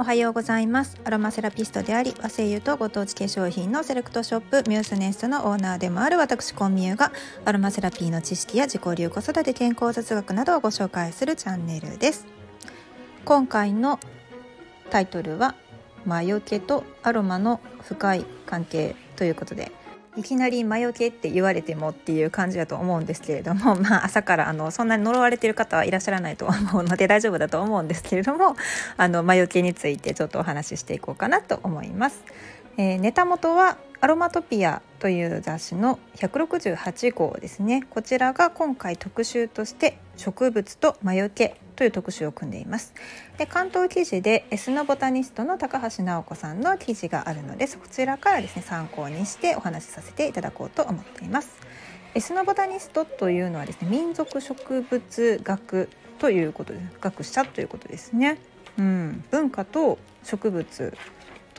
おはようございます。アロマセラピストであり和製油とご当地化粧品のセレクトショップミュースネストのオーナーでもある私コンミューがアロマセラピーの知識や自己流子育て健康雑学などをご紹介するチャンネルです。今回のタイトルは魔除けとアロマの深い関係ということでいきなり魔除けって言われてもっていう感じだと思うんですけれども、まあ、朝からあのそんなに呪われてる方はいらっしゃらないと思うので大丈夫だと思うんですけれども あの魔除けについてちょっとお話ししていこうかなと思います。えー、ネタ元はアロマトピアという雑誌の168号ですね。こちらが今回特集として植物と魔除けという特集を組んでいます。で関東記事でエスノボタニストの高橋直子さんの記事があるのでそちらからですね参考にしてお話しさせていただこうと思っています。エスノボタニストというのはですね民族植物学ということで学者ということですね。うん。文化と植物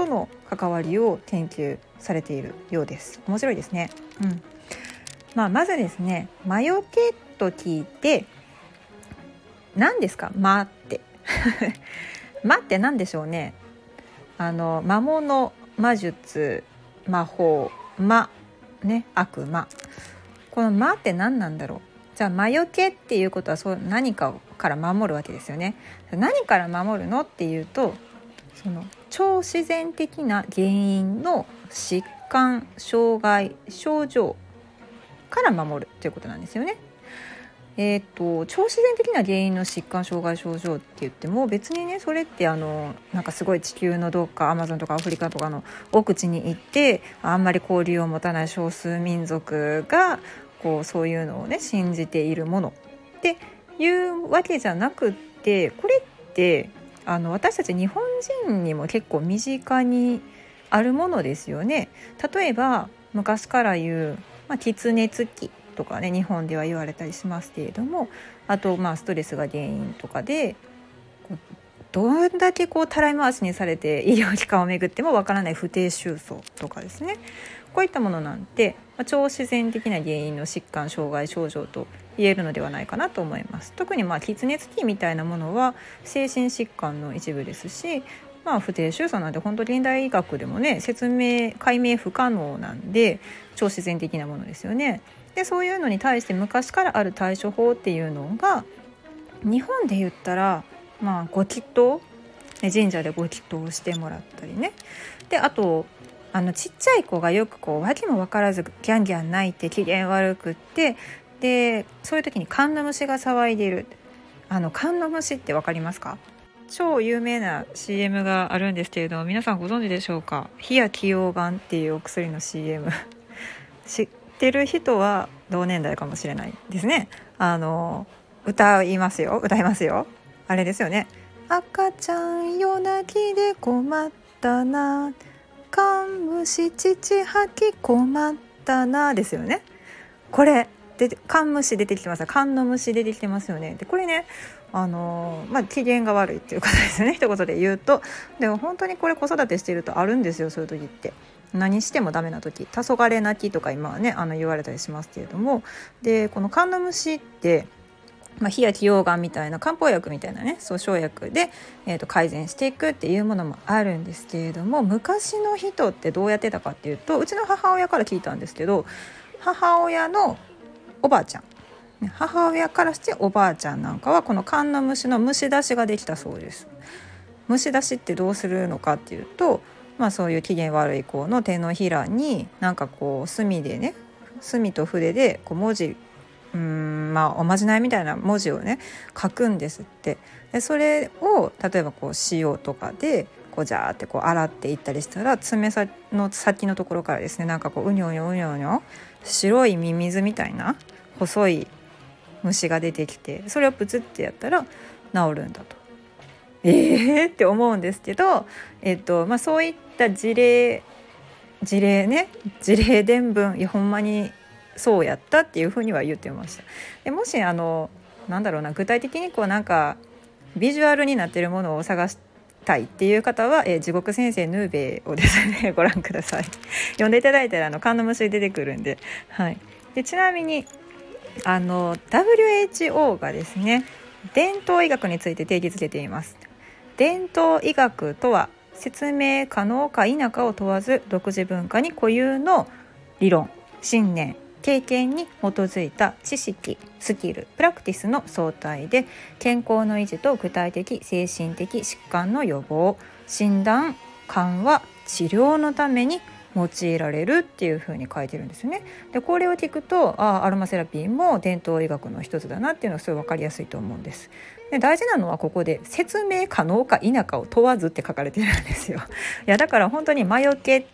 との関わりを研究されているようです。面白いですね。うん。まあ、まずですね魔除けと聞いて何ですか？魔って。魔 って何でしょうね？あの魔物魔術魔法魔ね悪魔。この魔って何なんだろう？じゃあ魔除けっていうことはそう何かから守るわけですよね。何から守るの？っていうとその超自然的な原因の疾患障害症状から守るということなんですよね。えーと、超自然的な原因の疾患障害症状って言っても別にねそれってあのなんかすごい地球のどっかアマゾンとかアフリカとかの奥地に行ってあんまり交流を持たない少数民族がこうそういうのをね信じているものっていうわけじゃなくってこれってあの私たち日本人にも結構身近にあるものですよね。例えば昔から言う、まあ、狐つきとかね日本では言われたりしますけれどもあとまあストレスが原因とかでどんだけこうたらい回しにされて医療機関を巡ってもわからない不定収束とかですねこういったものなんて、まあ、超自然的な原因の疾患障害症状と言えるのではないかなと思います特にまあ喫熱器みたいなものは精神疾患の一部ですしまあ、不定収束なんて本当現代医学でもね説明解明不可能なんで超自然的なものですよね。でそういうのに対して昔からある対処法っていうのが日本で言ったらまあご祈祷神社でご祈祷してもらったりねであとあのちっちゃい子がよくこう訳も分からずギャンギャン泣いて機嫌悪くってでそういう時にカンナムシが騒いでいる。あのカンナムシって分かりますか？超有名な CM があるんですけれども皆さんご存知でしょうか「火や起用丸」っていうお薬の CM 知ってる人は同年代かもしれないですね。あの歌いますよ。歌いますよ。あれですよね。赤ちゃん夜泣きで困ったな。かんむし父吐き困ったな。ですよね。これでカンムシ出てきてます。カンの虫出てきてますよね。でこれねあのまあ、機嫌が悪いっていうことですね。一言で言うと。でも本当にこれ子育てしてるとあるんですよそういう時って。何してもダメな時「黄昏泣き」とか今はねあの言われたりしますけれども。でこのカンナムシってまあ、火や起がんみたいな漢方薬みたいなねそう生薬で、えー、と改善していくっていうものもあるんですけれども昔の人ってどうやってたかっていうとうちの母親から聞いたんですけど母親のおばあちゃん母親からしておばあちゃんなんかはこのカンナムシの虫出しができたそうです。虫出しってどうするのかっていうとまあ、そういう機嫌悪い子の手のひらになんかこう墨でね墨と筆でこう文字うんまあおまじないみたいな文字をね書くんですってでそれを例えばこう塩とかでこうジャーってこう洗っていったりしたら爪の先のところからですねなんかこううにょうにょうにょうにょ白いミミズみたいな細い虫が出てきてそれをプツってやったら治るんだと。えー？って思うんですけど、えっとまあ、そういった事例事例ね事例伝聞いやほんまにそうやったっていうふうには言ってました。でもしあのなんだろうな具体的にこうなんかビジュアルになってるものを探したいっていう方は、えー、地獄先生ヌーベをですね ご覧ください。読んでいただいたらあの缶の虫出てくるんで,、はい、でちなみにあの WHO がですね伝統医学について定義づけています。伝統医学とは説明可能か否かを問わず独自文化に固有の理論信念経験に基づいた知識スキルプラクティスの相対で健康の維持と具体的精神的疾患の予防診断緩和治療のために用いられるっていう風に書いてるんですね。でこれを聞くとあアロマセラピーも伝統医学の一つだなっていうのがすごい分かりやすいと思うんです。で大事なのはここで説明可能か否かを問わずって書かれてるんですよ。いやだから本当に魔除け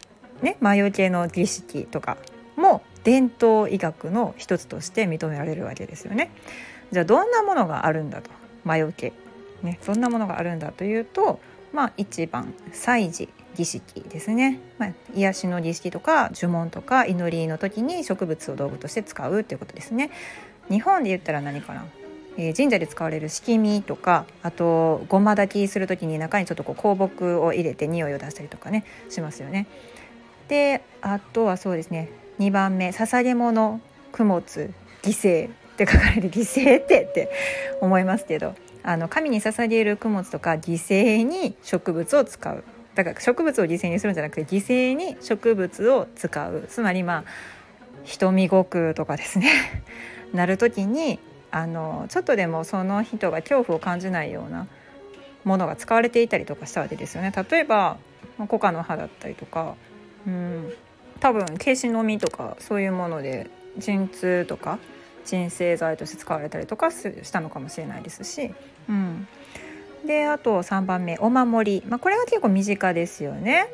ね魔除けの儀式とかも伝統医学の一つとして認められるわけですよね。じゃあどんなものがあるんだと魔除け、ね、どんなものがあるんだというとまあ1番祭事儀式ですね、まあ、癒しの儀式とか呪文とか祈りの時に植物を道具として使うっていうことですね。日本で言ったら何かなえー、神社で使われる敷身とかあとごま炊きする時に中にちょっとこう香木を入れて匂いを出したりとかねしますよね。であとはそうですね2番目捧げ物供物犠牲。って書かれる犠牲ってって思いますけどあの神に捧げる供物とか犠牲に植物を使う。だから植物を犠牲にするんじゃなくて犠牲に植物を使う。つまりまあ瞳悟空とかですね。なる時にあのちょっとでもその人が恐怖を感じないようなものが使われていたりとかしたわけですよね。例えばコカの葉だったりとか、うん、多分ケシの実とかそういうもので鎮痛とか鎮静剤として使われたりとかしたのかもしれないですし、うん、であと3番目お守り、まあ、これは結構身近ですよね。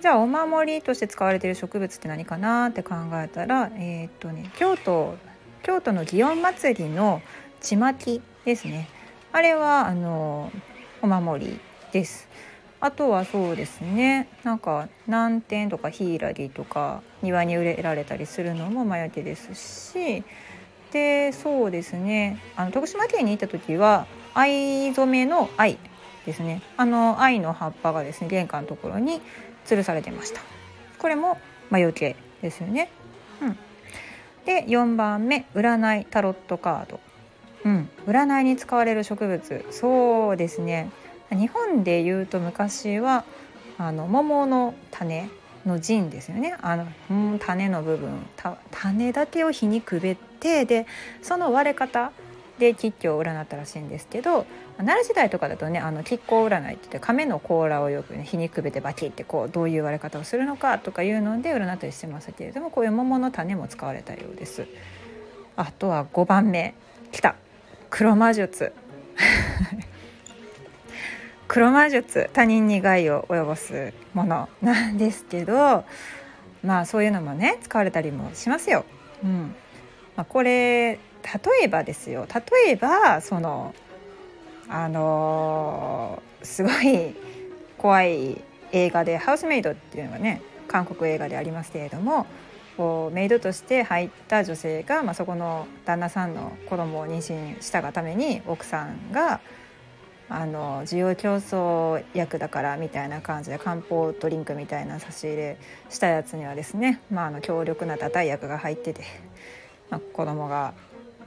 じゃあお守りとして使われている植物って何かなって考えたら、えー、っとね、京都京都の祇園祭りのちまきですねあれはあのお守りです。あとはそうですね。なんか南天とかヒイラギとか庭に植えられたりするのも魔除けですし。でそうですね。あの徳島県に行った時は藍染めの藍ですね。あの藍の葉っぱがですね玄関のところに吊るされてました。これも魔除けですよね、うん、で4番目占いタロットカード、うん、占いに使われる植物。そうですね。日本でいうと昔はあの桃の種の陣ですよね。あの、種の部分種だけを火にくべてでその割れ方で吉凶を占ったらしいんですけど奈良時代とかだとねあの吉行占いって言って亀の甲羅をよく、ね、火にくべてバキってこうどういう割れ方をするのかとかいうので占ったりしてましたけれどもこういう桃の種も使われたようです。あとは5番目。来た。黒魔術。黒魔術他人に害を及ぼすものなんですけどまあそういうのもね使われたりもしますよ。うんまあ、これ例えばですよ例えばそのあのー、すごい怖い映画で「ハウスメイド」っていうのがね韓国映画でありますけれどもこうメイドとして入った女性が、まあ、そこの旦那さんの子供を妊娠したがために奥さんがあの需要競争役だからみたいな感じで漢方ドリンクみたいな差し入れしたやつにはですね、まあ、あの強力な打退薬が入ってて、まあ、子供が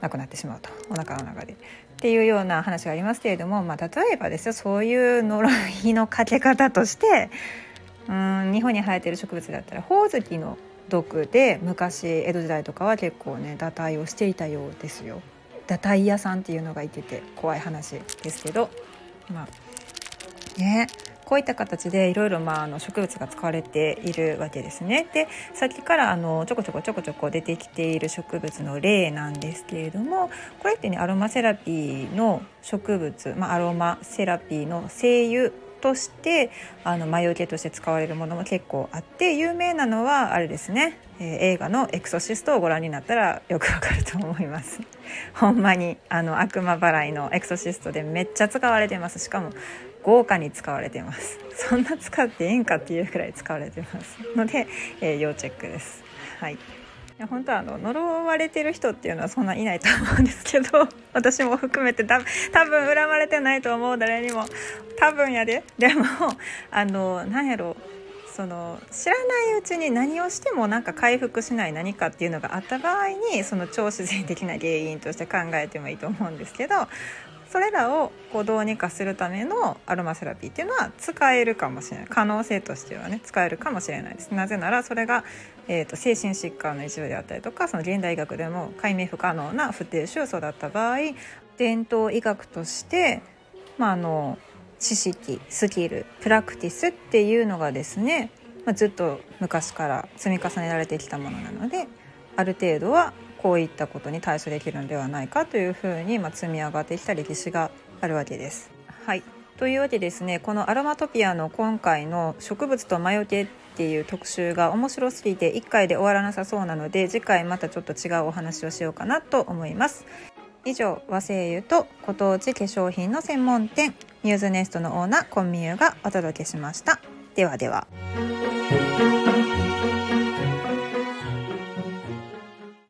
亡くなってしまうとお腹の中で。っていうような話がありますけれども、まあ、例えばですよそういう呪いのかけ方としてうん日本に生えてる植物だったらホオズキの毒で昔江戸時代とかは結構ね打退をしていたようですよ。打退屋さんっていうのがいてて怖い話ですけどまねこういった形でいろいろまああの植物が使われているわけですね。でさっきからあのちょこちょこちょこちょこ出てきている植物の例なんですけれどもこれってねアロマセラピーの植物、まあ、アロマセラピーの精油としてあの魔除けとして使われるものも結構あって有名なのはあれですね、えー、映画の「エクソシスト」をご覧になったらよくわかると思います。ほんまにあの悪魔払いのエクソシストでめっちゃ使われてます。しかも豪華に使われてます。そんな使っていいんかっていうくらい使われてます。ので、えー、要チェックです。はいい。や本当はあの呪われてる人っていうのはそんないないと思うんですけど 私も含めて多分恨まれてないと思う誰にも多分やで。でもあの何やろその知らないうちに何をしてもなんか回復しない何かっていうのがあった場合にその超自然的な原因として考えてもいいと思うんですけどそれらをこうどうにかするためのアロマセラピーっていうのは使えるかもしれない。可能性としてはね使えるかもしれないです。なぜならそれが、えーと、精神疾患の一部であったりとかその現代医学でも解明不可能な不定収素だった場合伝統医学として、まあ、あの知識スキルプラクティスっていうのがですね、まあ、ずっと昔から積み重ねられてきたものなのである程度はこういったことに対処できるのではないかというふうに、ま積み上がってきた歴史があるわけです。はいというわけですねこのアロマトピアの今回の「植物と魔除け」っていう特集が面白すぎて1回で終わらなさそうなので次回またちょっと違うお話をしようかなと思います。以上和製油とご当地化粧品の専門店ミューズネストのオーナーコンミューがお届けしました。ではでは。